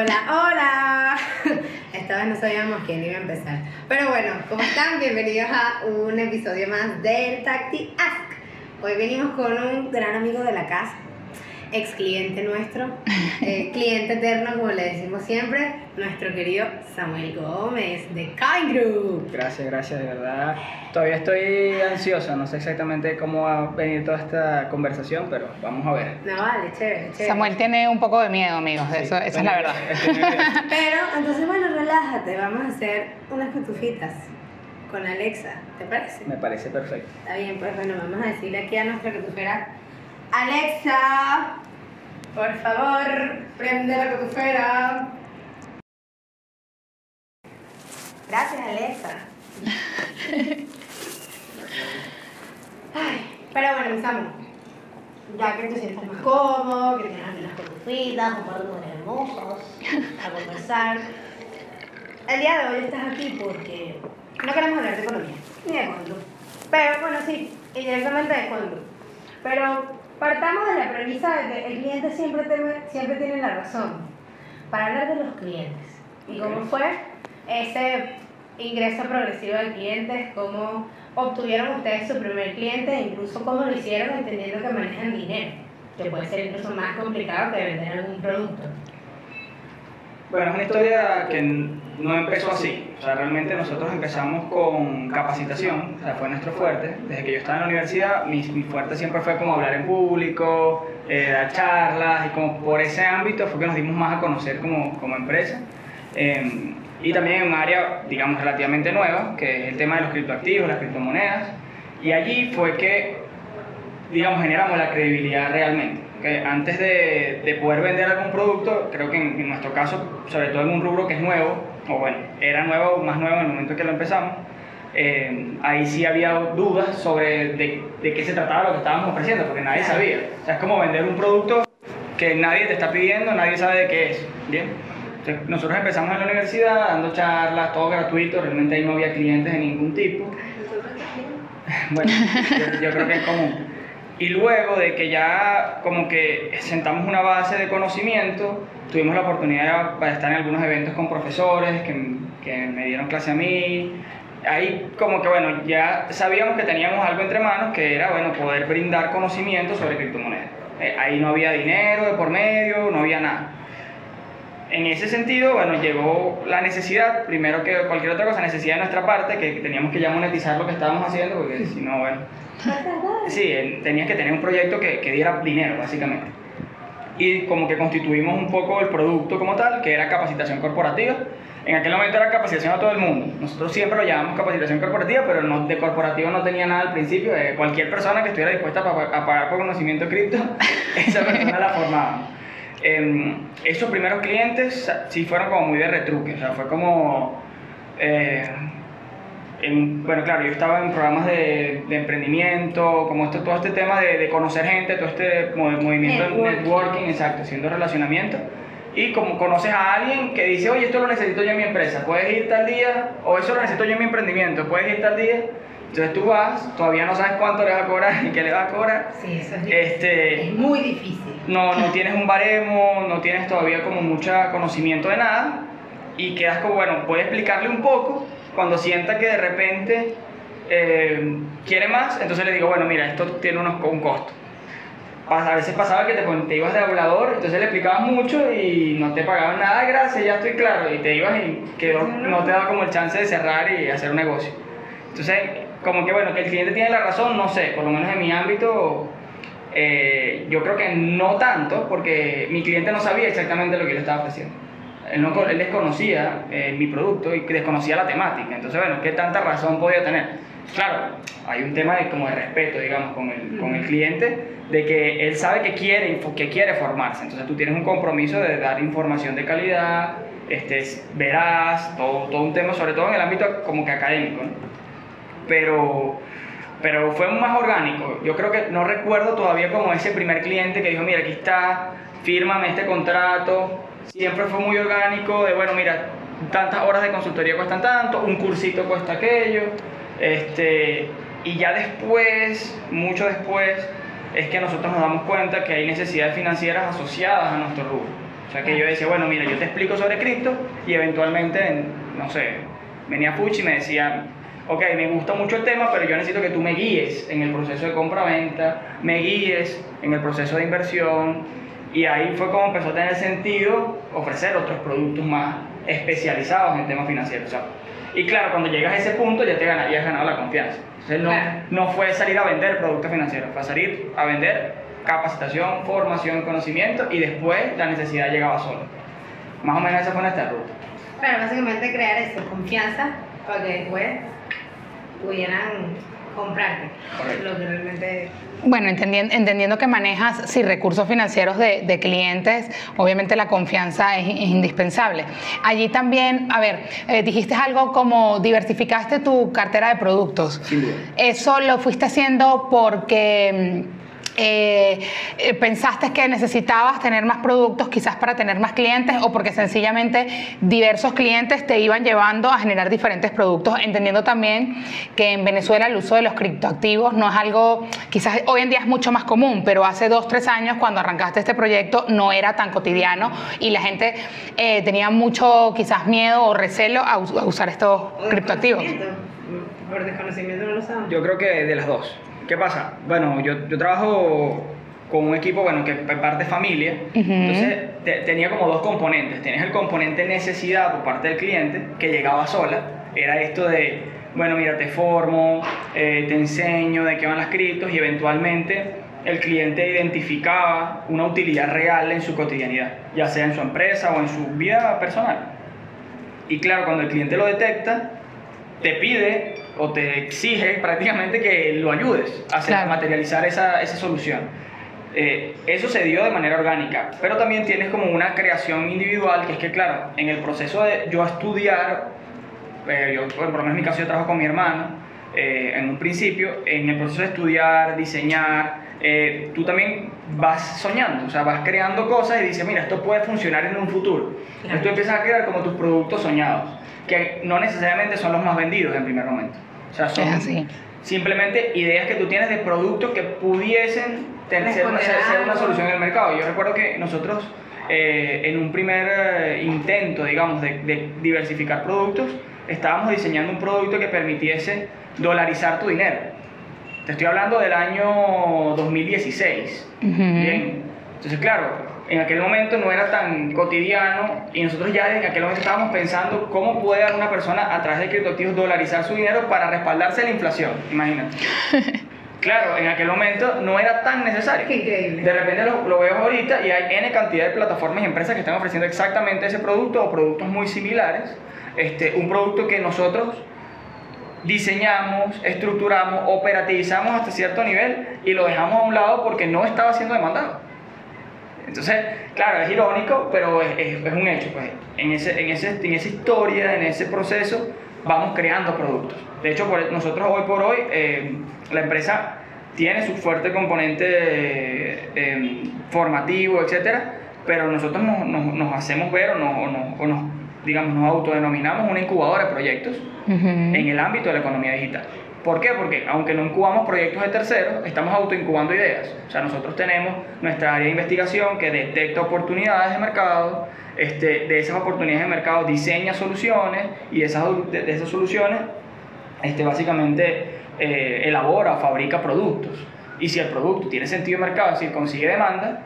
Hola, hola. Esta vez no sabíamos quién iba a empezar. Pero bueno, ¿cómo están? Bienvenidos a un episodio más del Tacti Ask. Hoy venimos con un gran amigo de la casa, ex cliente nuestro, eh, cliente eterno, como le decimos siempre, nuestro querido Samuel Gómez de Kind Group. Gracias, gracias, de verdad. Todavía estoy ansioso, no sé exactamente cómo va a venir toda esta conversación, pero vamos a ver. No, vale, chévere, chévere. Samuel tiene un poco de miedo, amigos, Sí, eso, esa es la verdad. Pero, entonces, bueno, relájate, vamos a hacer unas cotufitas con Alexa, ¿te parece? Me parece perfecto. Está bien, pues bueno, vamos a decirle aquí a nuestra cotufera, Alexa, por favor, prende la cotufera. Gracias, Alexa. Ay, pero bueno, empezamos. Ya que te sientes más cómodo, que aquí las cotufitas, de mujeres hermosos, a conversar. El día de hoy estás aquí porque no queremos hablar de economía, ni de cuándo. Pero bueno, sí, indirectamente de cuándo. Pero partamos de la premisa de que el cliente siempre, tiene- siempre tiene la razón. Para hablar de los clientes. ¿Y cómo fue ese ingreso progresivo de clientes? ¿Cómo obtuvieron ustedes su primer cliente? E incluso cómo lo hicieron entendiendo que manejan dinero. Que puede ser incluso más complicado que vender algún producto. Bueno, es una historia que no empezó así. O sea, realmente nosotros empezamos con capacitación, o sea, fue nuestro fuerte. Desde que yo estaba en la universidad, mi, mi fuerte siempre fue como hablar en público, eh, dar charlas, y como por ese ámbito fue que nos dimos más a conocer como, como empresa. Eh, y también en un área, digamos, relativamente nueva, que es el tema de los criptoactivos, las criptomonedas. Y allí fue que, digamos, generamos la credibilidad realmente. Que antes de, de poder vender algún producto, creo que en, en nuestro caso, sobre todo en un rubro que es nuevo, o bueno, era nuevo, más nuevo en el momento que lo empezamos, eh, ahí sí había dudas sobre de, de qué se trataba lo que estábamos ofreciendo, porque nadie sabía. O sea, es como vender un producto que nadie te está pidiendo, nadie sabe de qué es. ¿bien? Entonces, nosotros empezamos en la universidad dando charlas, todo gratuito, realmente ahí no había clientes de ningún tipo. Bueno, yo, yo creo que es común. Y luego de que ya como que sentamos una base de conocimiento, tuvimos la oportunidad de estar en algunos eventos con profesores que, que me dieron clase a mí. Ahí como que bueno, ya sabíamos que teníamos algo entre manos, que era bueno, poder brindar conocimiento sobre criptomonedas. Eh, ahí no había dinero de por medio, no había nada. En ese sentido, bueno, llegó la necesidad, primero que cualquier otra cosa, necesidad de nuestra parte, que teníamos que ya monetizar lo que estábamos haciendo, porque si no, bueno, Sí, tenías que tener un proyecto que, que diera dinero, básicamente. Y como que constituimos un poco el producto como tal, que era capacitación corporativa. En aquel momento era capacitación a todo el mundo. Nosotros siempre lo llamamos capacitación corporativa, pero no, de corporativo no tenía nada al principio. Eh, cualquier persona que estuviera dispuesta a, pa- a pagar por conocimiento cripto, esa persona la formábamos. Em, esos primeros clientes sí fueron como muy de retruque, o sea, fue como... eh, en- bueno, claro, yo estaba en programas de, de emprendimiento, como esto, todo este tema de, de conocer gente, todo este mo- movimiento de Networking. networking, exacto, haciendo relacionamiento. Y como conoces a alguien que dice, oye, esto lo necesito yo en mi empresa, puedes ir tal día, o eso lo necesito yo en mi emprendimiento, puedes ir tal día. Entonces tú vas, todavía no sabes cuánto le vas a cobrar y qué le vas a cobrar. Sí, eso es difícil. Este, Es muy difícil. no, no tienes un baremo, no tienes todavía como mucho conocimiento de nada y quedas como, bueno, puedes explicarle un poco cuando sienta que de repente eh, quiere más, entonces le digo, bueno, mira, esto tiene unos, un costo. A veces pasaba que te ibas de hablador, entonces le explicabas mucho y no te pagaban nada, gracias, ya estoy claro, y te ibas y quedó, no te daba como el chance de cerrar y hacer un negocio. Entonces, como que bueno, que el cliente tiene la razón, no sé, por lo menos en mi ámbito, eh, yo creo que no tanto, porque mi cliente no sabía exactamente lo que yo le estaba ofreciendo. Él, no, él desconocía eh, mi producto y desconocía la temática. Entonces, bueno, ¿qué tanta razón podía tener? Claro, hay un tema de, como de respeto, digamos, con el, con el cliente, de que él sabe que quiere, que quiere formarse. Entonces, tú tienes un compromiso de dar información de calidad, este, verás, todo, todo un tema, sobre todo en el ámbito como que académico. ¿no? Pero, pero fue más orgánico. Yo creo que no recuerdo todavía como ese primer cliente que dijo, mira, aquí está, fírmame este contrato. Siempre fue muy orgánico, de bueno, mira, tantas horas de consultoría cuestan tanto, un cursito cuesta aquello. Este, y ya después, mucho después, es que nosotros nos damos cuenta que hay necesidades financieras asociadas a nuestro rubro. O sea, que yo decía, bueno, mira, yo te explico sobre cripto y eventualmente, en- no sé, venía Fuchi y me decía, ok, me gusta mucho el tema, pero yo necesito que tú me guíes en el proceso de compra-venta, me guíes en el proceso de inversión. Y ahí fue como empezó a tener sentido ofrecer otros productos más especializados en temas financieros. O sea, y claro, cuando llegas a ese punto ya te gana- ya has ganado la confianza. Entonces no, Claro. no fue salir a vender productos financieros, fue salir a vender capacitación, formación, conocimiento y después la necesidad llegaba sola. Más o menos esa fue nuestra ruta. Pero básicamente crear esa confianza para que después pudieran comprarte Correcto. lo que realmente Bueno, entendien- entendiendo que manejas sí, recursos financieros de, de clientes, obviamente la confianza es, es indispensable. Allí también, a ver, eh, dijiste algo como diversificaste tu cartera de productos. Sin duda. ¿Eso lo fuiste haciendo porque mm, eh, pensaste que necesitabas tener más productos quizás para tener más clientes o porque sencillamente diversos clientes te iban llevando a generar diferentes productos, entendiendo también que en Venezuela el uso de los criptoactivos no es algo, quizás hoy en día es mucho más común, pero hace dos, tres años cuando arrancaste este proyecto no era tan cotidiano y la gente eh, tenía mucho quizás miedo o recelo a, a usar estos criptoactivos. Por desconocimiento no lo saben. Yo creo que de las dos. ¿Qué pasa? Bueno, yo, yo trabajo con un equipo, bueno, que parte familia. Ujú. Entonces te- tenía como dos componentes. Tienes el componente necesidad por parte del cliente, que llegaba sola. Era esto de, bueno, mira, te formo, eh, te enseño de qué van las criptos y eventualmente el cliente identificaba una utilidad real en su cotidianidad, ya sea en su empresa o en su vida personal. Y claro, cuando el cliente lo detecta, te pide o te exige prácticamente que lo ayudes a hacer- Claro. a materializar esa, esa solución. Eh, eso se dio de manera orgánica, pero también tienes como una creación individual, que es que, claro, en el proceso de yo estudiar, eh, yo, bueno, por lo menos en mi caso yo trabajo con mi hermano, eh, en un principio, en el proceso de estudiar, diseñar, eh, tú también vas soñando, o sea, vas creando cosas y dices, mira, esto puede funcionar en un futuro. Entonces tú empiezas a crear como tus productos soñados, que no necesariamente son los más vendidos en primer momento. O sea, son así. simplemente ideas que tú tienes de productos que pudiesen tener, ser, una, ser- una solución en el mercado. Yo recuerdo que nosotros, eh, en un primer eh, intento, digamos, de, de diversificar productos, estábamos diseñando un producto que permitiese dolarizar tu dinero. Te estoy hablando del año 2016. Ujú. Bien. Entonces, claro, en aquel momento no era tan cotidiano y nosotros ya en aquel momento estábamos pensando cómo puede una persona a través de criptoactivos dolarizar su dinero para respaldarse la inflación. Imagínate. Claro, en aquel momento no era tan necesario. Qué increíble. De repente lo, lo veo ahorita y hay N cantidad de plataformas y empresas que están ofreciendo exactamente ese producto o productos muy similares. Este, un producto que nosotros diseñamos, estructuramos, operativizamos hasta cierto nivel y lo dejamos a un lado porque no estaba siendo demandado. Entonces, claro, es irónico, pero es, es- es un hecho. Pues. En, ese, en, ese, en esa historia, en ese proceso, vamos creando productos. De hecho, por- nosotros hoy por hoy, eh, la empresa tiene su fuerte componente eh, eh, formativo, etcétera, pero nosotros nos, nos- nos hacemos ver o nos, o nos- o nos, digamos, nos autodenominamos una incubadora de proyectos en el ámbito de la economía digital. ¿Por qué? Porque aunque no incubamos proyectos de terceros, estamos autoincubando ideas. O sea, nosotros tenemos nuestra área de investigación que detecta oportunidades de mercado, este, de esas oportunidades de mercado diseña soluciones y esas, de, de esas soluciones este, básicamente eh, elabora o fabrica productos. Y si el producto tiene sentido de mercado, es decir, consigue demanda,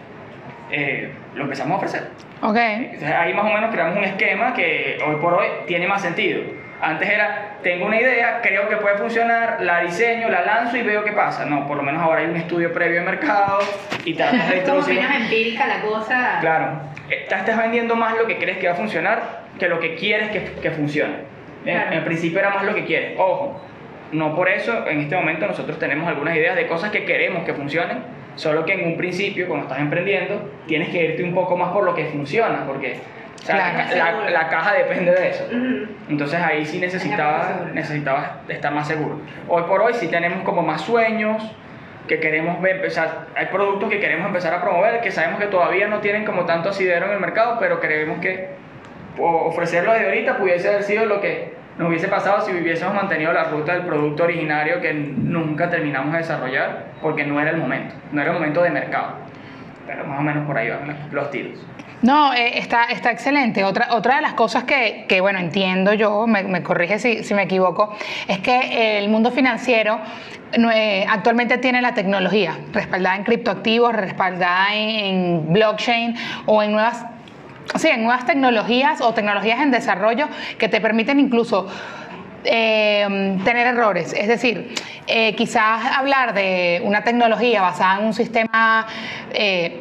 eh, lo empezamos a ofrecer. Ok. Entonces ahí más o menos creamos un esquema que hoy por hoy tiene más sentido. Antes era, tengo una idea, creo que puede funcionar, la diseño, la lanzo y veo qué pasa. No, por lo menos ahora hay un estudio previo de mercado y tratas de Es como menos empírica la cosa. Claro, estás, estás vendiendo más lo que crees que va a funcionar que lo que quieres que, que funcione. En, Claro. en principio era más lo que quieres. Ojo, no por eso en este momento nosotros tenemos algunas ideas de cosas que queremos que funcionen, solo que en un principio, cuando estás emprendiendo, tienes que irte un poco más por lo que funciona, porque o sea, Claro. la, la- la caja depende de eso. Entonces ahí sí Hay necesitaba, que estar más seguro. Hoy por hoy sí tenemos como más sueños que queremos ver, sea, hay productos que queremos empezar a promover que sabemos que todavía no tienen como tanto asidero en el mercado, pero creemos que o- ofrecerlos de ahorita pudiese haber sido lo que nos hubiese pasado si hubiésemos mantenido la ruta del producto originario que nunca terminamos de desarrollar porque no era el momento, no era el momento de mercado. Pero más o menos por ahí van los tiros. No, eh, está, está excelente. Otra, otra de las cosas que, que bueno, entiendo yo, me, me corrige si, si me equivoco, es que el mundo financiero eh, actualmente tiene la tecnología respaldada en criptoactivos, respaldada en, en blockchain o en nuevas, sí, en nuevas tecnologías o tecnologías en desarrollo que te permiten incluso eh, tener errores. Es decir, eh, quizás hablar de una tecnología basada en un sistema eh,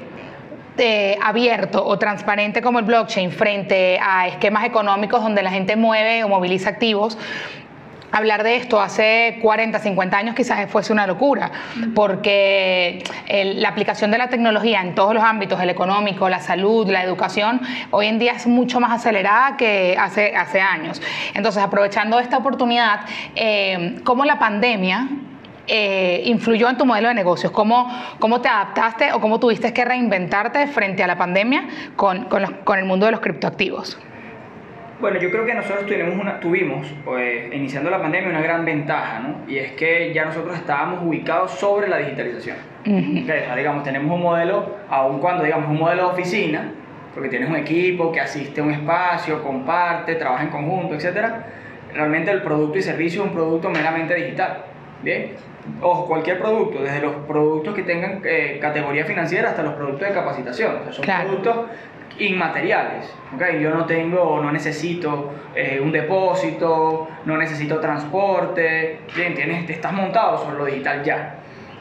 eh, abierto o transparente como el blockchain frente a esquemas económicos donde la gente mueve o moviliza activos. Hablar de esto hace 40, 50 años quizás fuese una locura, porque el- la aplicación de la tecnología en todos los ámbitos, el económico, la salud, la educación, hoy en día es mucho más acelerada que hace, hace años. Entonces, aprovechando esta oportunidad, eh, ¿cómo la pandemia eh, influyó en tu modelo de negocios? ¿Cómo, ¿Cómo te adaptaste o cómo tuviste que reinventarte frente a la pandemia con, con los- con el mundo de los criptoactivos? Bueno, yo creo que nosotros tuvimos, una, tuvimos pues, iniciando la pandemia, una gran ventaja, ¿no? Y es que ya nosotros estábamos ubicados sobre la digitalización. Ujú. Ok, o sea, digamos, tenemos un modelo, aun cuando digamos un modelo de oficina, porque tienes un equipo que asiste a un espacio, comparte, trabaja en conjunto, etc. Realmente el producto y servicio es un producto meramente digital. Bien. Ojo, cualquier producto, desde los productos que tengan eh, categoría financiera hasta los productos de capacitación. O sea, son Claro. productos inmateriales. ¿ok? Yo no tengo, no necesito eh, un depósito, no necesito transporte. Bien, tienes, te estás montado sobre lo digital ya.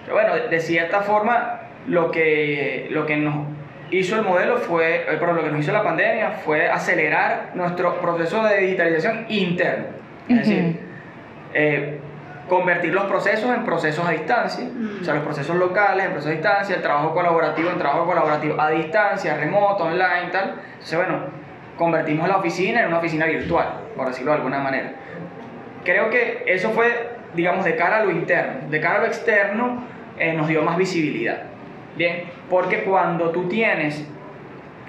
Pero bueno, de, de cierta forma, lo que, lo que nos hizo el modelo fue, eh, perdón, lo que nos hizo la pandemia fue acelerar nuestro proceso de digitalización interno. Es decir, eh, convertir los procesos en procesos a distancia, o sea, los procesos locales en procesos a distancia, el trabajo colaborativo en trabajo colaborativo a distancia, remoto, online, tal. Entonces, bueno, convertimos la oficina en una oficina virtual, por decirlo de alguna manera. Creo que eso fue, digamos, de cara a lo interno. De cara a lo externo, eh, nos dio más visibilidad. Bien, porque cuando tú tienes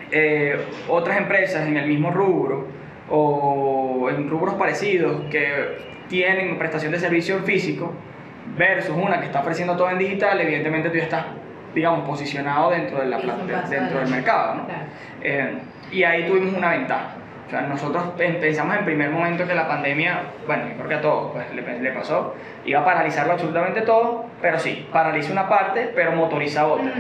eh, otras empresas en el mismo rubro o en rubros parecidos que tienen prestación de servicio en físico versus una que está ofreciendo todo en digital, evidentemente tú ya estás, digamos, posicionado dentro, de la, de- dentro del mercado. ¿no? Claro. Eh, y ahí tuvimos una ventaja. O sea, nosotros pen- pensamos en primer momento que la pandemia, bueno, yo creo que a todos pues, le, le pasó, iba a paralizarlo absolutamente todo, pero sí, paraliza una parte, pero motoriza otra.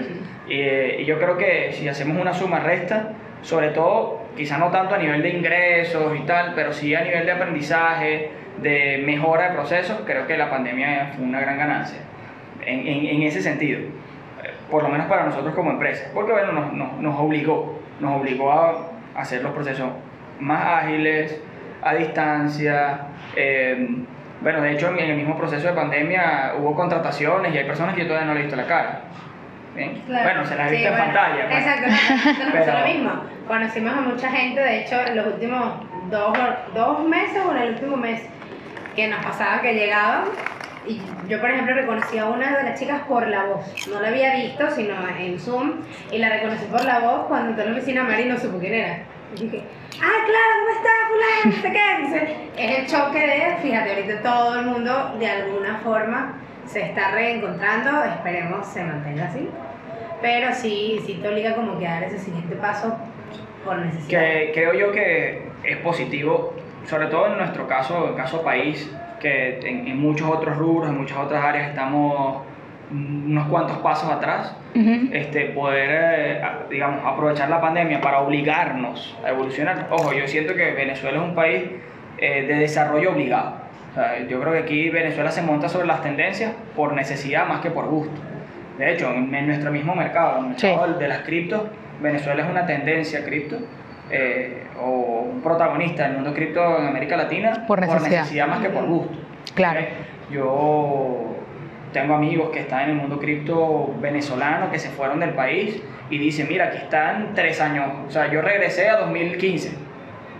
Y, eh, y yo creo que si hacemos una suma resta, sobre todo, quizá no tanto a nivel de ingresos y tal, pero sí a nivel de aprendizaje, de mejora de procesos, creo que la pandemia fue una gran ganancia en, en- ese sentido, Eh, por lo menos para nosotros como empresa, porque bueno, nos, nos, nos obligó, nos obligó a hacer los procesos más ágiles, a distancia, eh, bueno, de hecho en el mismo proceso de pandemia hubo contrataciones y hay personas que yo todavía no le he visto la cara. ¿Bien? Claro. Bueno, se las he Sí, visto en bueno, pantalla. pues. Exacto, nos pasó Pero- lo mismo. Conocimos a mucha gente, de hecho, en los últimos dos, dos meses o en el último mes, que nos pasaba que llegaban. Y yo, por ejemplo, reconocí a una de las chicas por la voz. No la había visto, sino en Zoom. Y la reconocí por la voz cuando entró a la oficina Mari no supo quién era. Y dije, ah, claro, ¿cómo está fulano? Qué. Entonces, es el choque de, fíjate, ahorita todo el mundo de alguna forma se está reencontrando. Esperemos se mantenga así. Pero sí, sí te obliga como que a dar ese siguiente paso por necesidad. que creo yo que es positivo, sobre todo en nuestro caso, en caso país, que en, en muchos otros rubros, en muchas otras áreas estamos unos cuantos pasos atrás, este, poder, eh, digamos, aprovechar la pandemia para obligarnos a evolucionar. Ojo, yo siento que Venezuela es un país eh, de desarrollo obligado. O sea, yo creo que aquí Venezuela se monta sobre las tendencias por necesidad más que por gusto. De hecho, en, en nuestro mismo mercado, en el Sí. mercado de las criptos, Venezuela es una tendencia cripto eh, o un protagonista del mundo cripto en América Latina Por necesidad. más que por gusto. Claro. ¿ok? Yo tengo amigos que están en el mundo cripto venezolano que se fueron del país y dicen, mira, aquí están tres años. O sea, yo regresé a 2015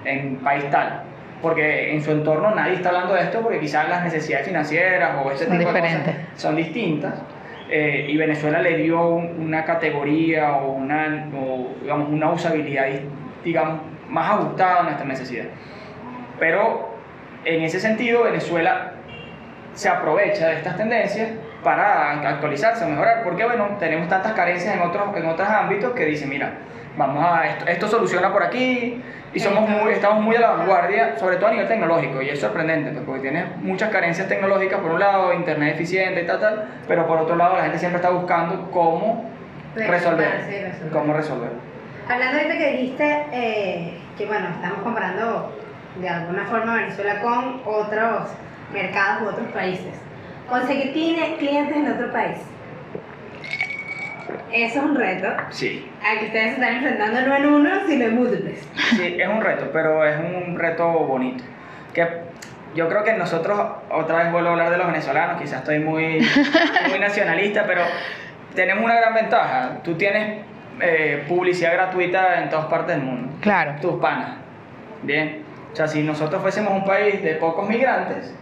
en país tal. Porque en su entorno nadie está hablando de esto porque quizás las necesidades financieras o ese Son tipo de diferentes. cosas son distintas. Eh, y Venezuela le dio un- una categoría o una, o, digamos, una usabilidad digamos, más ajustada a nuestra necesidad. Pero en ese sentido, Venezuela se aprovecha de estas tendencias para actualizarse, mejorar, porque bueno, tenemos tantas carencias en otros, en otros ámbitos que dicen, mira, vamos a, esto, esto soluciona por aquí, y somos muy, estamos muy a la vanguardia, sobre todo a nivel tecnológico, y es sorprendente, pues, porque tienes muchas carencias tecnológicas, por un lado, internet eficiente y tal, tal, pero por otro lado, la gente siempre está buscando cómo resolver, Sí, resolver. cómo resolver. Hablando ahorita que dijiste eh, que bueno, estamos comparando de alguna forma Venezuela con otros mercados u otros países. Conseguir cli- clientes en otro país. Eso es un reto Sí, al que ustedes se están enfrentando no en uno, sino en múltiples. sí, es un reto, pero es un reto bonito. Que yo creo que nosotros, otra vez vuelvo a hablar de los venezolanos, quizás estoy muy, muy nacionalista, pero tenemos una gran ventaja. Tú tienes eh, publicidad gratuita en todas partes del mundo. Claro. tus panas. Bien. O sea, si nosotros fuésemos un país de pocos migrantes,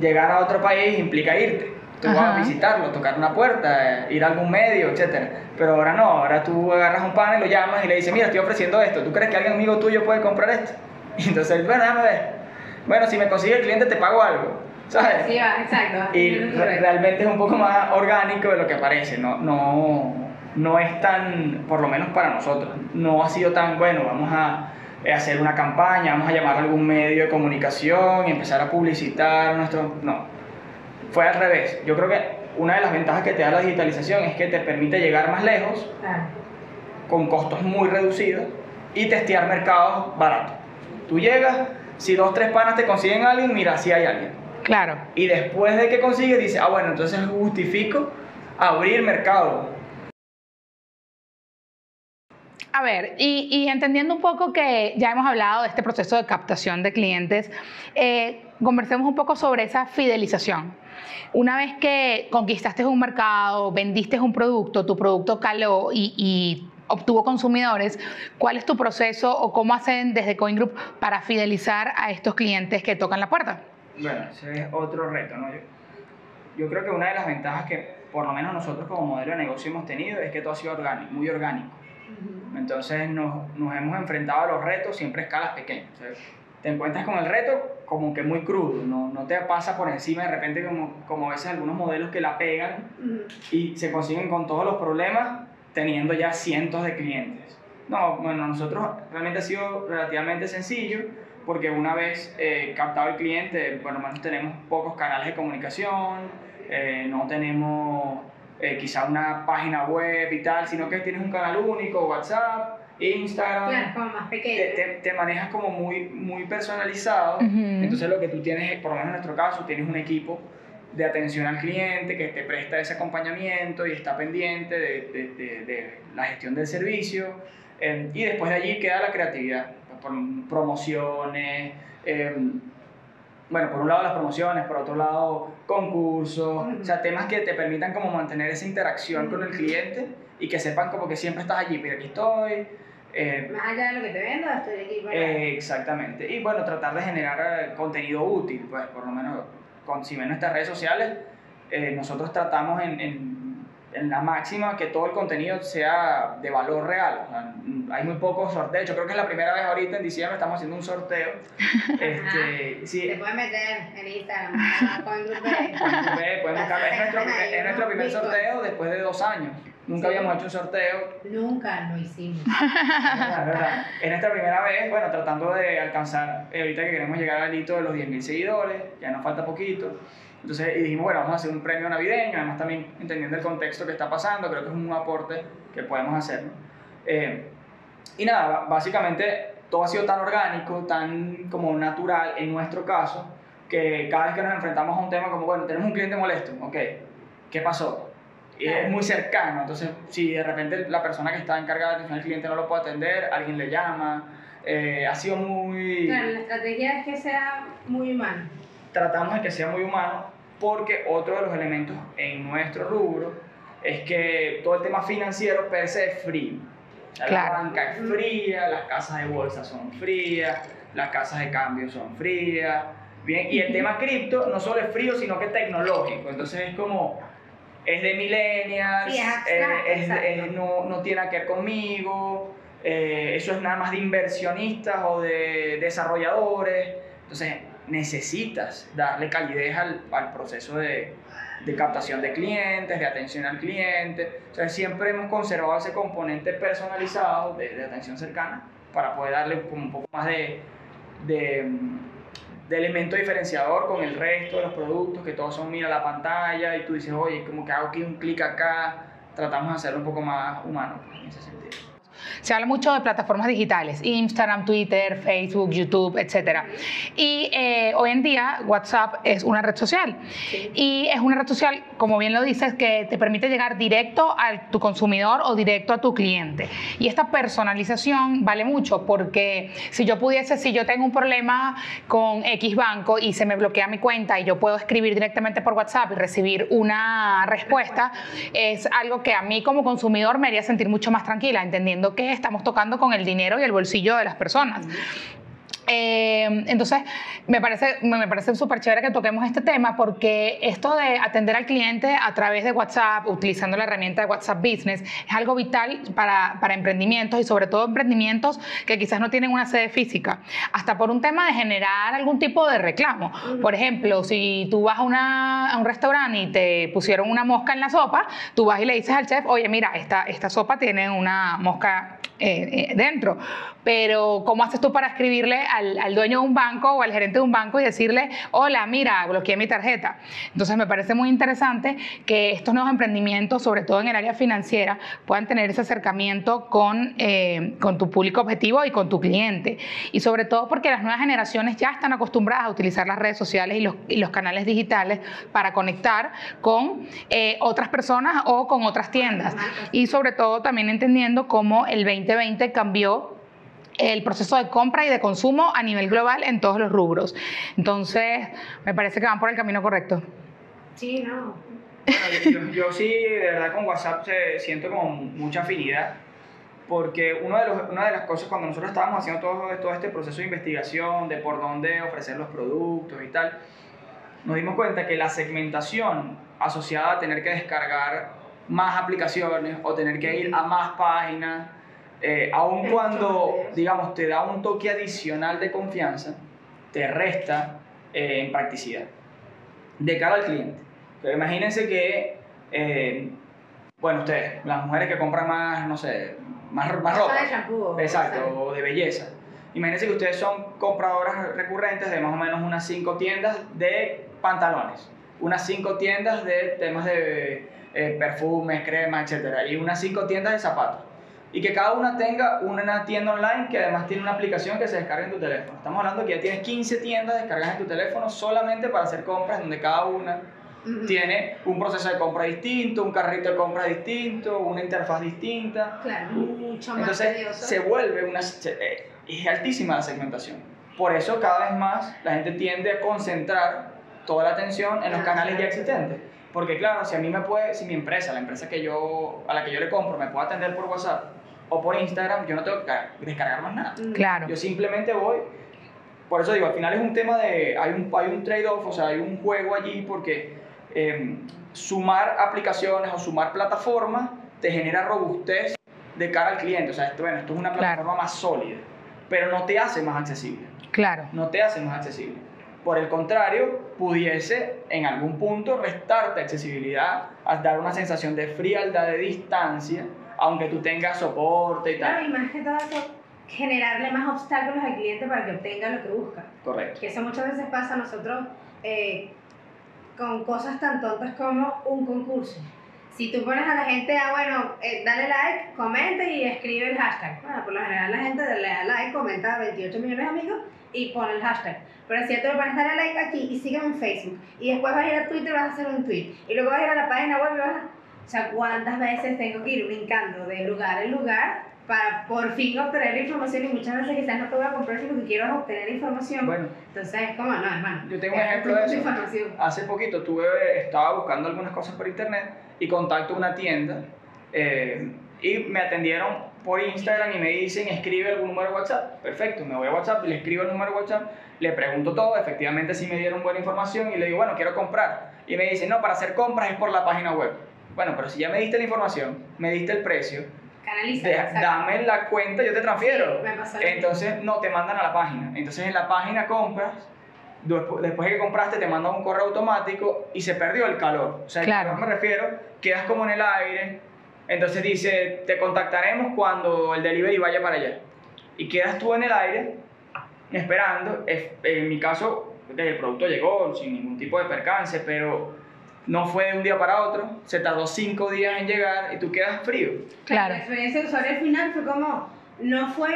llegar a otro país implica irte. Tú vas a visitarlo, tocar una puerta, ir a algún medio, etc. Pero ahora no, ahora tú agarras un pana y lo llamas y le dices, mira, estoy ofreciendo esto, ¿tú crees que alguien amigo tuyo puede comprar esto? Y entonces, bueno, déjame ver. Bueno, si me consigue el cliente te pago algo, ¿sabes? Sí, va, exacto. Y re- realmente es un poco más orgánico de lo que parece, no, no, no es tan, por lo menos para nosotros, no ha sido tan bueno, vamos a eh, hacer una campaña, vamos a llamar a algún medio de comunicación y empezar a publicitar nuestro... No, fue al revés. Yo creo que una de las ventajas que te da la digitalización es que te permite llegar más lejos Claro. con costos muy reducidos y testear mercados baratos. Tú llegas, si dos, tres panas te consiguen a alguien, mira, si hay alguien. Claro. Y después de que consigues, dice, ah, bueno, entonces justifico abrir mercado. A ver, y, y entendiendo un poco que ya hemos hablado de este proceso de captación de clientes, eh, conversemos un poco sobre esa fidelización. Una vez que conquistaste un mercado, vendiste un producto, tu producto caló y, y obtuvo consumidores, ¿cuál es tu proceso o cómo hacen desde Coin Group para fidelizar a estos clientes que tocan la puerta? Bueno, ese es otro reto, ¿no? Yo, yo creo que una de las ventajas que por lo menos nosotros como modelo de negocio hemos tenido es que todo ha sido orgánico, muy orgánico. Entonces nos, nos hemos enfrentado a los retos siempre a escalas pequeñas. O sea, te encuentras con el reto como que muy crudo, no, no te pasa por encima de repente como, como a veces algunos modelos que la pegan y se consiguen con todos los problemas teniendo ya cientos de clientes. No, bueno, nosotros realmente ha sido relativamente sencillo porque una vez eh, captado el cliente, bueno, menos tenemos pocos canales de comunicación, eh, no tenemos eh, quizá una página web y tal, sino que tienes un canal único, WhatsApp, Instagram, Claro, es como más te, pequeño. te- te manejas como muy, muy personalizado. Entonces lo que tú tienes, por lo menos en nuestro caso, tienes un equipo de atención al cliente que te presta ese acompañamiento y está pendiente de, de- de- de la gestión del servicio. eh, y después de allí queda la creatividad, pues, por promociones. eh, bueno, por un lado las promociones, por otro lado concursos, o sea, temas que te permitan como mantener esa interacción con el cliente y que sepan como que siempre estás allí, pero aquí estoy, eh, Más allá de lo que te vendo, estoy aquí para... eh, exactamente. Y bueno, tratar de generar eh, contenido útil, pues por lo menos con, si ven nuestras redes sociales, eh, nosotros tratamos en, en, en la máxima que todo el contenido sea de valor real. Hay muy pocos sorteos. Yo creo que es la primera vez ahorita en diciembre estamos haciendo un sorteo. Este, sí, Te puedes meter en Instagram, con el grupo de... pueden ver, pueden buscar. Es nuestro, primer- es nuestro primer sorteo después de dos años. Nunca Sí. habíamos hecho un sorteo Nunca lo hicimos. La verdad. Es nuestra primera vez, bueno, tratando de alcanzar, eh, ahorita que queremos llegar al hito de los 10.000 seguidores, ya nos falta poquito. Entonces, y dijimos, bueno, vamos a hacer un premio navideño, además también entendiendo el contexto que está pasando, creo que es un aporte que podemos hacer. ¿no? Eh, y nada, básicamente todo ha sido tan orgánico, tan como natural en nuestro caso, que cada vez que nos enfrentamos a un tema como, bueno, tenemos un cliente molesto, ok, ¿qué pasó? Y es muy cercano, entonces si de repente la persona que está encargada de atención al cliente no lo puede atender, alguien le llama, eh, ha sido muy... Claro, la estrategia es que sea muy humano. Tratamos de que sea muy humano porque otro de los elementos en nuestro rubro es que todo el tema financiero per se es frío. O sea, Claro. La banca es fría, las casas de bolsa son frías, las casas de cambio son frías. Bien, y el tema cripto no solo es frío, sino que es tecnológico. Entonces es como, es de millennials, Sí, es eh, abstracto, es- exacto. es- no, no tiene que ver conmigo, eh, eso es nada más de inversionistas o de desarrolladores. Entonces, necesitas darle calidez al, al proceso de, de, captación de clientes, de atención al cliente. O sea, siempre hemos conservado ese componente personalizado de, atención cercana para poder darle como un poco más de, de, de, elemento diferenciador con el resto de los productos, que todos son mira la pantalla y tú dices, oye, como que hago aquí un clic acá, tratamos de hacerlo un poco más humano pues, en ese sentido. Se habla mucho de plataformas digitales, Instagram, Twitter, Facebook, YouTube, etc. Y eh, hoy en día WhatsApp es una red social. Sí. Y es una red social, como bien lo dices, que te permite llegar directo a tu consumidor o directo a tu cliente. Y esta personalización vale mucho porque si yo pudiese, si yo tengo un problema con X banco y se me bloquea mi cuenta y yo puedo escribir directamente por WhatsApp y recibir una respuesta, es algo que a mí como consumidor me haría sentir mucho más tranquila, entendiendo que estamos tocando con el dinero y el bolsillo de las personas. Eh, entonces, me parece, me parece súper chévere que toquemos este tema porque esto de atender al cliente a través de WhatsApp, utilizando la herramienta de WhatsApp Business, es algo vital para, para emprendimientos y sobre todo emprendimientos que quizás no tienen una sede física, hasta por un tema de generar algún tipo de reclamo. Por ejemplo, si tú vas a, una, a un restaurante y te pusieron una mosca en la sopa, tú vas y le dices al chef, oye, mira, esta, esta sopa tiene una mosca eh, eh, dentro. Pero, ¿cómo haces tú para escribirle al, dueño de un banco o al gerente de un banco y decirle, hola, mira, bloqueé mi tarjeta? Entonces, me parece muy interesante que estos nuevos emprendimientos, sobre todo en el área financiera, puedan tener ese acercamiento con, eh, con tu público objetivo y con tu cliente. Y sobre todo porque las nuevas generaciones ya están acostumbradas a utilizar las redes sociales y los, canales digitales para conectar con eh, otras personas o con otras tiendas. Y sobre todo también entendiendo cómo el 20 2020 cambió el proceso de compra y de consumo a nivel global en todos los rubros. Entonces, me parece que van por el camino correcto. Sí, no. Bueno, yo, yo, sí, de verdad, con WhatsApp se, siento como mucha afinidad, porque uno de los, una de las cosas cuando nosotros estábamos haciendo todo, todo este proceso de investigación, de por dónde ofrecer los productos y tal, nos dimos cuenta que la segmentación asociada a tener que descargar más aplicaciones o tener que ir a más páginas, eh, aun cuando, digamos, te da un toque adicional de confianza, te resta eh, en practicidad de cara al cliente. Pero imagínense que, eh, bueno, ustedes, las mujeres que compran más, no sé, más, más ropa. de shampoo. Exacto, o de belleza. Imagínense que ustedes son compradoras recurrentes de más o menos unas 5 tiendas de pantalones, unas 5 tiendas de temas de eh, perfumes, cremas, etc. Y unas 5 tiendas de zapatos y que cada una tenga una tienda online que además tiene una aplicación que se descarga en tu teléfono. Estamos hablando que ya tienes 15 tiendas descargadas en tu teléfono solamente para hacer compras donde cada una tiene un proceso de compra distinto, un carrito de compra distinto, una interfaz distinta. Claro, mucho más Entonces tedioso. se vuelve una... eh, es altísima la segmentación. Por eso cada vez más la gente tiende a concentrar toda la atención en los canales ya existentes. Porque claro, si a mí me puede, si mi empresa, la empresa que yo, a la que yo le compro, me puede atender por WhatsApp o por Instagram, yo no tengo que ca- descargar más nada. Mm. Claro. Yo simplemente voy. Por eso digo, al final es un tema de. Hay un, hay un trade-off, o sea, hay un juego allí porque eh, sumar aplicaciones o sumar plataformas te genera robustez de cara al cliente. O sea, esto, bueno, esto es una Claro. plataforma más sólida, pero no te hace más accesible. Claro. No te hace más accesible. Por el contrario, pudiese en algún punto restarte accesibilidad, a dar una sensación de frialdad, de distancia, aunque tú tengas soporte y Claro, tal. y más que todo eso, generarle más obstáculos al cliente para que obtenga lo que busca. Correcto. Que eso muchas veces pasa a nosotros eh, con cosas tan tontas como un concurso. Si tú pones a la gente a, bueno, eh, dale like, comenta y escribe el hashtag. Bueno, por lo general la gente le da like, comenta a 28 millones de amigos y pone el hashtag. Pero si ya tú le pones dale like aquí y sígueme en Facebook y después vas a ir a Twitter y vas a hacer un tweet y luego vas a ir a la página web y vas a... O sea, ¿cuántas veces tengo que ir brincando de lugar en lugar para por fin obtener la información? Y muchas veces quizás no te voy a comprar si lo que quiero es obtener información. Bueno, Entonces es como, no, hermano. Yo tengo un ejemplo de mucha eso. Hace poquito tuve, estaba buscando algunas cosas por internet y contacto una tienda eh, y me atendieron por Instagram y me dicen escribe algún número de WhatsApp. Perfecto, me voy a WhatsApp, le escribo el número de WhatsApp, le pregunto todo, efectivamente sí me dieron buena información y le digo, bueno, quiero comprar. Y me dicen, no, para hacer compras es por la página web. Bueno, pero si ya me diste la información, me diste el precio, Canaliza. de- dame la cuenta, yo te transfiero. Sí. Entonces no te mandan a la página. Entonces en la página compras después de que compraste te mandan un correo automático y se perdió el calor. O sea, Claro. calor me refiero, quedas como en el aire, entonces dice, te contactaremos cuando el delivery vaya para allá. Y quedas tú en el aire esperando, Es- en mi caso, el producto llegó sin ningún tipo de percance, pero no fue de un día para otro, se tardó cinco días en llegar y tú quedas frío. Claro. La experiencia de usuario al final fue como, no fue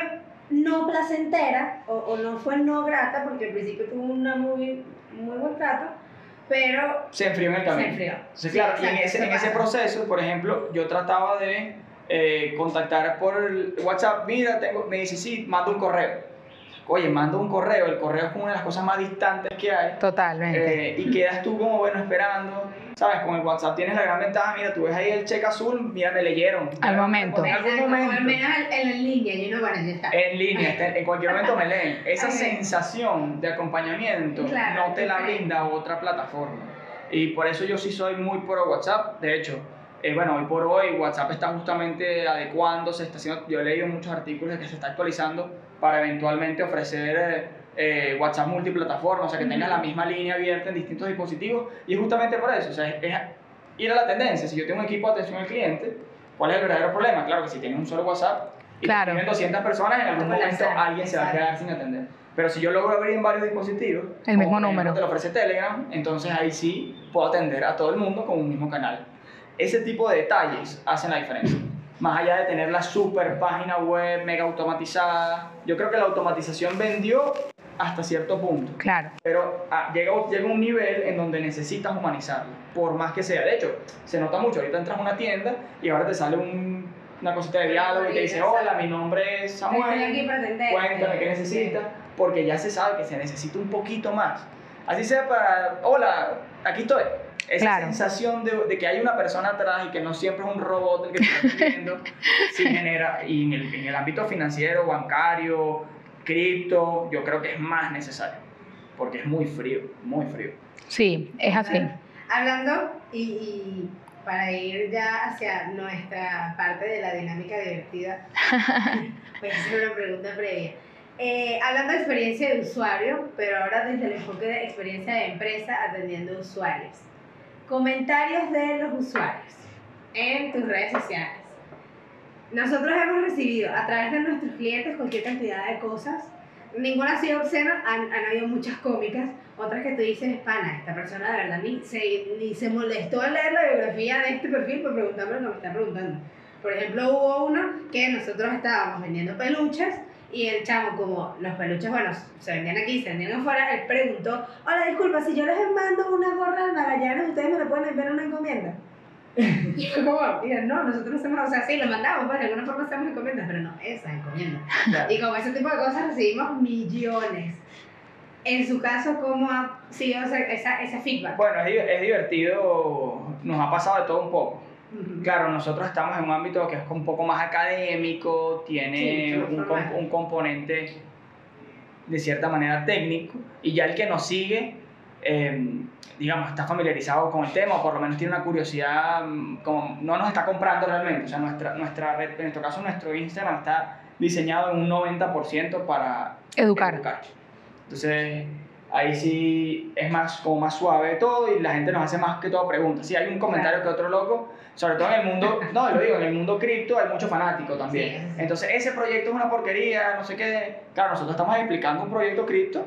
no placentera o, o no fue no grata, porque al principio tuvo una muy, muy buen trato, pero Se enfrió en el Se camino. enfrió. Entonces, Sí, claro, y en ese, en ese proceso, por ejemplo, yo trataba de eh, contactar por el WhatsApp, mira, tengo, me dice, sí, manda un correo. Oye, manda un correo, el correo es como una de las cosas más distantes que hay. Totalmente. Eh, y quedas tú como, bueno, esperando, ¿sabes? Con el WhatsApp tienes la gran ventaja, mira, tú ves ahí el check azul, mira, me leyeron. Al momento. En algún momento. al menos en, en línea, y uno, bueno, ya está. En línea, en cualquier momento me leen. Esa sensación de acompañamiento Claro, no te la brinda otra plataforma. Y por eso yo sí soy muy pro WhatsApp. De hecho, eh, bueno, hoy por hoy WhatsApp está justamente adecuándose, está haciendo, yo he leído muchos artículos de que se está actualizando para eventualmente ofrecer eh, eh, WhatsApp multiplataforma, o sea, que tengas la misma línea abierta en distintos dispositivos. Y es justamente por eso, o sea, es, es ir a la tendencia. Si yo tengo un equipo de atención al cliente, ¿cuál es el verdadero problema? Claro que si tienes un solo WhatsApp y Claro. tienen 200 personas, en algún momento alguien se va a quedar sin atender. Pero si yo logro abrir en varios dispositivos, El mismo número. te lo ofrece Telegram, entonces ahí sí puedo atender a todo el mundo con un mismo canal. Ese tipo de detalles hacen la diferencia. Más allá de tener la super página web mega automatizada, yo creo que la automatización vendió hasta cierto punto. Claro. Pero ah, llega, llega un nivel en donde necesitas humanizarlo, por más que sea. De hecho, se nota mucho. Ahorita entras a una tienda y ahora te sale un- una cosita de diálogo y te dice, hola, mi nombre es Estoy aquí Samuel, para atenderte". cuéntame qué necesitas, porque ya se sabe que se necesita un poquito más. Así sea para, hola, aquí estoy. Esa Claro. sensación de, de que hay una persona atrás y que no siempre es un robot el que te está atendiendo, sí genera, y en el, en el ámbito financiero, bancario, cripto, yo creo que es más necesario, porque es muy frío, muy frío. Sí, es así. Hablando, y, y para ir ya hacia nuestra parte de la dinámica divertida, voy a hacer una pregunta previa. Eh, hablando de experiencia de usuario, pero ahora desde el enfoque de experiencia de empresa atendiendo usuarios. Comentarios de los usuarios en tus redes sociales. Nosotros hemos recibido a través de nuestros clientes cualquier cantidad de cosas. Ninguna ha sido obscena, han, han habido muchas cómicas, otras que tú dices, pana, esta persona de verdad ni se, ni se molestó en leer la biografía de este perfil por preguntarme lo que me está preguntando. Por ejemplo, hubo uno que nosotros estábamos vendiendo peluches y el chamo, como los peluches, bueno, se vendían aquí, se vendían afuera, él preguntó, hola, disculpa, si yo les mando una gorra al Magallanes, ¿ustedes me lo pueden enviar una encomienda? Y fue como, mira, no, nosotros hacemos, o sea, sí, lo mandamos, pues de alguna forma hacemos encomiendas, pero no, esa encomienda. Y con ese tipo de cosas recibimos millones. En su caso, ¿cómo ha sido esa, ese feedback? Bueno, es, es divertido, nos ha pasado de todo un poco. Claro, nosotros estamos en un ámbito que es un poco más académico, tiene Sí, un, com- formal. un componente de cierta manera técnico, y ya el que nos sigue, eh, digamos, está familiarizado con el tema, o por lo menos tiene una curiosidad, mm, como no nos está comprando realmente. O sea, nuestra, nuestra red, en nuestro caso, nuestro Instagram está diseñado en un 90% para Educar. Entonces, ahí sí es más, como más suave todo y la gente nos hace más que todo preguntas. Sí, hay un comentario que otro loco, sobre todo en el mundo, no, lo digo, en el mundo cripto hay muchos fanáticos también. Sí, eso sí. Entonces, ese proyecto es una porquería, no sé qué. Claro, nosotros estamos explicando un proyecto cripto.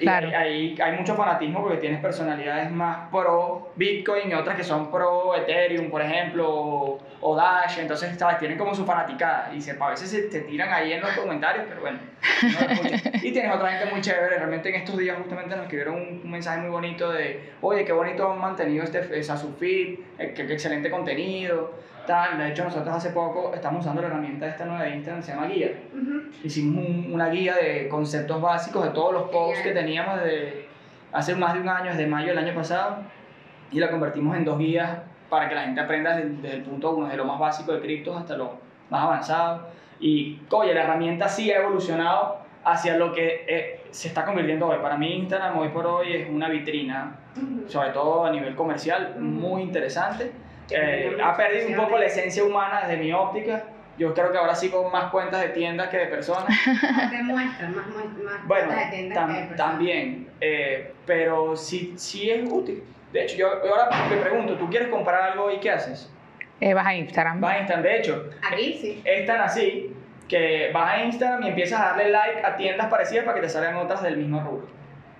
Y Claro. ahí, ahí hay mucho fanatismo porque tienes personalidades más pro Bitcoin y otras que son pro Ethereum, por ejemplo, o, o Dash. Entonces, ¿sabes? Tienen como su fanaticada y se, a veces se, te tiran ahí en los comentarios, pero bueno. no y tienes otra gente muy chévere. Realmente en estos días justamente nos escribieron un, un mensaje muy bonito de, oye, qué bonito han mantenido este, esa, su feed, eh, qué, qué excelente contenido. Tal. De hecho, nosotros hace poco estamos usando la herramienta esta nueva de Instagram, se llama Guía. Ujú. Hicimos un- una guía de conceptos básicos de todos los posts que teníamos de hace más de un año, desde mayo del año pasado, y la convertimos en dos guías para que la gente aprenda desde, desde el punto uno, desde lo más básico de criptos hasta lo más avanzado. Y, oye, la herramienta sí ha evolucionado hacia lo que eh, se está convirtiendo hoy. Para mí Instagram hoy por hoy es una vitrina, Ujú. sobre todo a nivel comercial, Ujú. muy interesante. Sí, Eh, ha perdido un poco la esencia humana desde mi óptica, Yo creo que ahora sigo más cuentas de tiendas que de personas. Te muestran más, más, más Bueno, cuentas de tiendas tam- que de personas. también, eh, pero sí, sí es útil. De hecho, yo yo ahora me pregunto, ¿tú quieres comprar algo y qué haces? Eh, vas a Instagram. Vas a Instagram, de hecho, Aquí sí. es tan así que vas a Instagram y empiezas a darle like a tiendas parecidas para que te salgan otras del mismo rubro.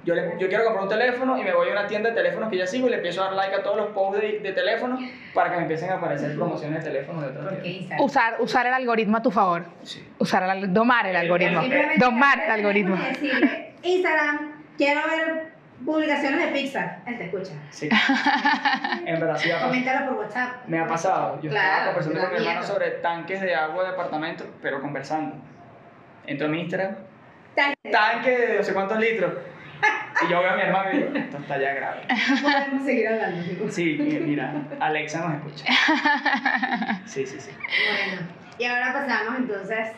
Yo, le- yo quiero comprar un teléfono y me voy a una tienda de teléfonos que ya sigo y le empiezo a dar like a todos los posts de, de teléfonos para que me empiecen a aparecer promociones de teléfonos de otras Porque tiendas. Instagram. Usar, usar el algoritmo a tu favor. Sí. Usar el, domar el algoritmo. Simplemente Domar el algoritmo. decirle, Instagram, quiero ver publicaciones de Pixar. Él te escucha. Sí. En verdad, sí. Coméntalo por WhatsApp. Me ha pasado. Yo Claro, estaba conversando con mi hermano sobre tanques de agua de apartamento, pero conversando. Entro en Instagram, Tanque. tanque de no sé cuántos litros. Y yo veo a mi hermano y digo, esto está ya grave. Podemos seguir hablando, chicos. Sí, mi- mira, Alexa nos escucha. Sí, sí, sí. Bueno, y ahora pasamos entonces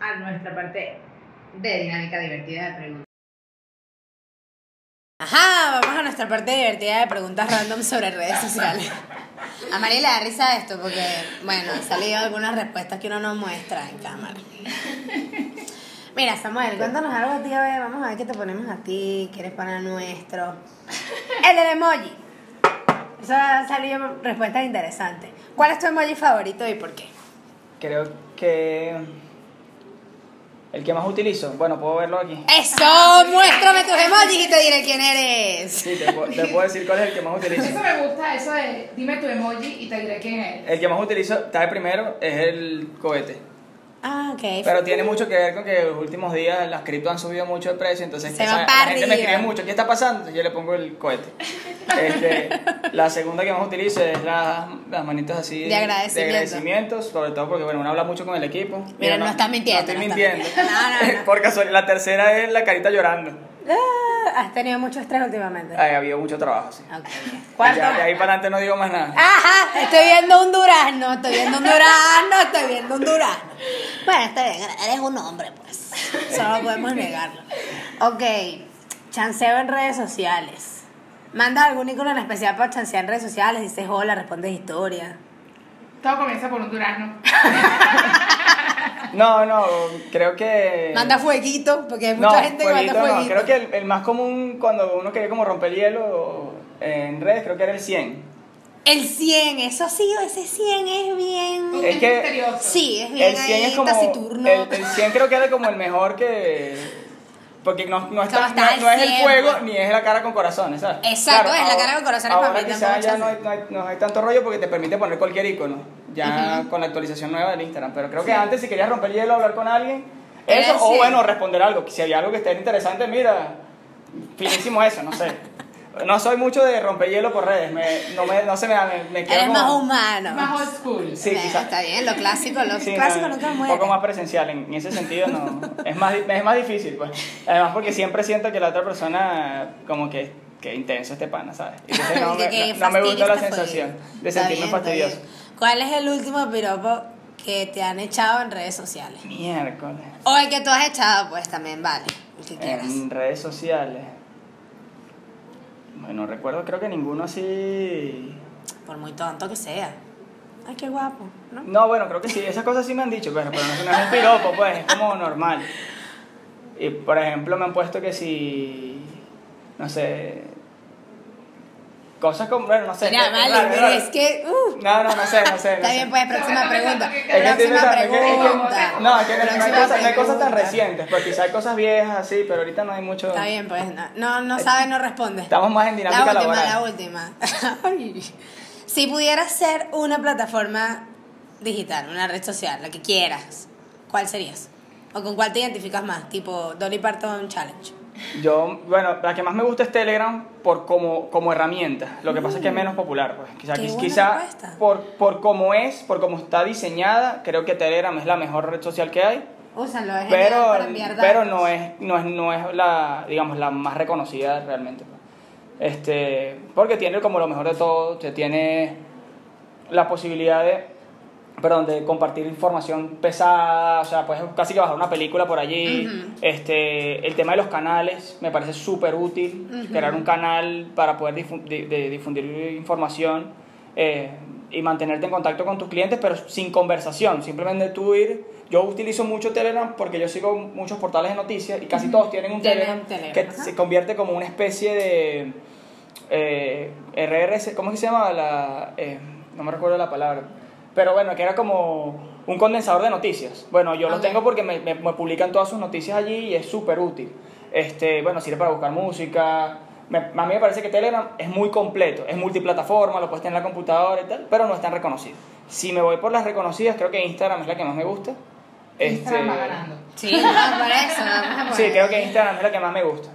a nuestra parte de dinámica divertida de preguntas. Ajá, vamos a nuestra parte divertida de preguntas random sobre redes sociales. A María le da risa esto porque, bueno, han salido algunas respuestas que uno no muestra en cámara. Mira, Samuel, cuéntanos algo a ti, a ver, vamos a ver qué te ponemos a ti, qué eres para nuestro. El del emoji. Eso ha salido respuestas interesantes. ¿Cuál es tu emoji favorito y por qué? Creo que el que más utilizo, bueno, puedo verlo aquí. ¡Eso! Muéstrame tus emojis y te diré quién eres. Sí, te, pu- te puedo decir cuál es el que más utilizo. Eso me gusta, eso de dime tu emoji y te diré quién es. El que más utilizo, está de primero, es el cohete. Ah, ok. Pero tiene mucho que ver con que los últimos días las cripto han subido mucho de precio, entonces Se esa- la gente me escribe mucho, ¿qué está pasando? Entonces yo le pongo el cohete. Este, la segunda que más utilizo es las, las manitas así De agradecimiento. agradecimientos, sobre todo porque bueno, uno habla mucho con el equipo. Mira, no estás mintiendo, No estoy estás mintiendo. mintiendo. No, no, no. Por casualidad, la tercera es la carita llorando. Ah, has tenido mucho estrés últimamente. Ha habido mucho trabajo, sí. Ok. ¿Cuánto? Ya, de ahí para adelante no digo más nada. Ajá, estoy viendo un durazno, estoy viendo un durazno, estoy viendo un durazno. Bueno, está bien, eres un hombre, pues. Eso no podemos negarlo. Ok, chanceo en redes sociales. Manda algún icono en especial para chancear en redes sociales, dices hola, respondes historia. Todo comienza por un durazno. No, no, creo que... Manda fueguito, porque hay mucha no, gente que manda fueguito no. Creo que el, el más común cuando uno quería como romper hielo en redes, creo que era el 100. El 100, eso sí, ese 100 es bien. Es que misterioso. Sí, es bien El 100 ahí, es como... taciturno. El, el 100 creo que era como el mejor que... Porque no, no, está- no- no es el 100, fuego pues. ni es la cara con corazones, ¿sabes? Exacto, es la cara con corazones ahora para mí tampoco ya no hay, no, hay, no hay tanto rollo porque te permite poner cualquier icono, ya con la actualización nueva del Instagram. Pero creo que antes si querías romper hielo, hablar con alguien, eso, o 100. bueno, responder algo. Si había algo que esté interesante, mira, finísimo eso, no sé. No soy mucho de romper hielo por redes, me, no, me, no se me da, me, me quedo Eres como- más humano. Más old school. Sí, Eh, quizás. Está bien, lo clásico, lo Sí, clásico no, nunca un poco más presencial, en, en ese sentido no, es más, es más difícil pues, además porque siempre siento que la otra persona como que, que intenso este pana, ¿sabes? Y Entonces no, Que- me, que no- no me gusta la sensación de sentirme bien, fastidioso. ¿Cuál es el último piropo que te han echado en redes sociales? Miércoles. O el que tú has echado, pues también vale, el que quieras. En redes sociales. Bueno, recuerdo creo que ninguno así... Por muy tonto que sea. Ay, qué guapo, ¿no? No, bueno, creo que sí, esas cosas sí me han dicho, pero, pero no, es- no es el piropo, pues, es como normal. Y por ejemplo me han puesto que si, no sé, cosas como, bueno, no sé. Mira, es vale, raro, es pero raro. es que. Uh, No, no, no sé, no sé. no está sé. bien, pues, próxima pregunta. Es que estoy Próxima pregunta. No, es que no, hay cosas, no hay cosas tan recientes, pues quizá hay cosas viejas así, pero ahorita no hay mucho. Está bien, pues, no, no, no sabe, no responde. Estamos más en dinámica la última, laboral. la última. Ay. si pudieras ser una plataforma digital, una red social, la que quieras, ¿cuál serías? ¿O con cuál te identificas más? Tipo Dolly Parton Challenge. Yo, bueno, la que más me gusta es Telegram por como, como herramienta. Lo que pasa es que es menos popular, pues. Quizá, Qué buena quizá respuesta. por, por cómo es, por cómo está diseñada, creo que Telegram es la mejor red social que hay. Úsalo, es Pero, para enviar datos. pero no es, no es, no es la, digamos, la más reconocida realmente. pues. Este, porque tiene como lo mejor de todo, te tiene la posibilidad de, perdón, de compartir información pesada, o sea, puedes casi que bajar una película por allí. Este, el tema de los canales me parece súper útil, crear un canal para poder difu- di- de difundir información. eh, y mantenerte en contacto con tus clientes, pero sin conversación. Simplemente tú ir. Yo utilizo mucho Telegram porque yo sigo muchos portales de noticias y casi todos tienen un Telegram, Telegram, que se convierte como una especie de eh, RRC, ¿cómo se llama? La, eh, no me recuerdo la palabra. Pero bueno, que era como un condensador de noticias. Bueno, yo lo tengo porque me, me- me publican todas sus noticias allí y es súper útil. Este, bueno, sirve para buscar música. Me- a mí me parece que Telegram es muy completo, es multiplataforma, lo puedes tener en la computadora y tal, pero no es tan reconocido. Si me voy por las reconocidas, creo que Instagram es la que más me gusta. Instagram va Este, ganando. Sí, no, por eso. vamos a Sí, creo que Instagram es la que más me gusta.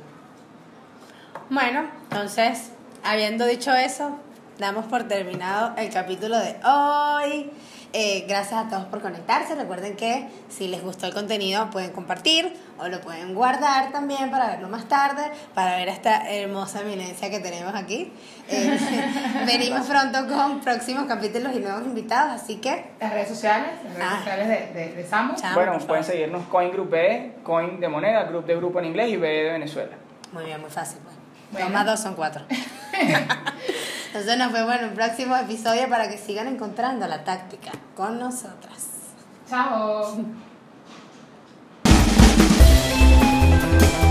Bueno, entonces, habiendo dicho eso, damos por terminado el capítulo de hoy. Eh, gracias a todos por conectarse. Recuerden que si les gustó el contenido pueden compartir o lo pueden guardar también para verlo más tarde, para ver esta hermosa eminencia que tenemos aquí. Eh, venimos pronto con próximos capítulos y nuevos invitados, así que Las redes sociales, las redes Ah. sociales de, de, de Samu. Bueno, pueden seguirnos Coin Group B, Coin de moneda, Group de grupo en inglés y B de Venezuela. Muy bien, muy fácil. Pues. Bueno. Dos más dos son cuatro. Entonces nos vemos en un próximo episodio para que sigan encontrando la táctica con nosotras. Chao.